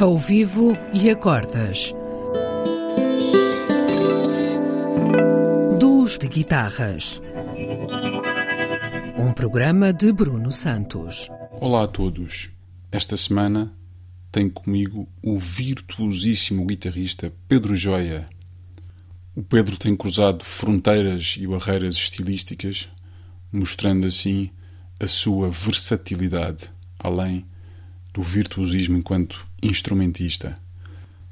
Ao vivo e acordas. Duos de guitarras. Um programa de Bruno Santos. Olá a todos. Esta semana tenho comigo o virtuosíssimo guitarrista Pedro Joia. O Pedro tem cruzado fronteiras e barreiras estilísticas, mostrando assim a sua versatilidade, além do virtuosismo enquanto instrumentista.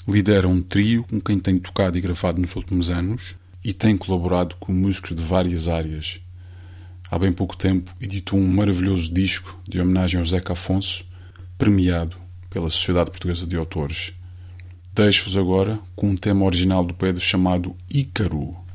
Lidera um trio com quem tem tocado e gravado nos últimos anos e tem colaborado com músicos de várias áreas. Há bem pouco tempo editou um maravilhoso disco de homenagem ao Zeca Afonso, premiado pela Sociedade Portuguesa de Autores. Deixo-vos agora com um tema original do Pedro chamado Ícaro.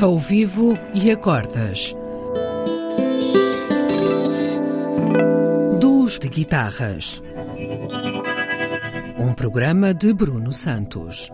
Ao vivo e acordas. Duos de guitarras. Um programa de Bruno Santos.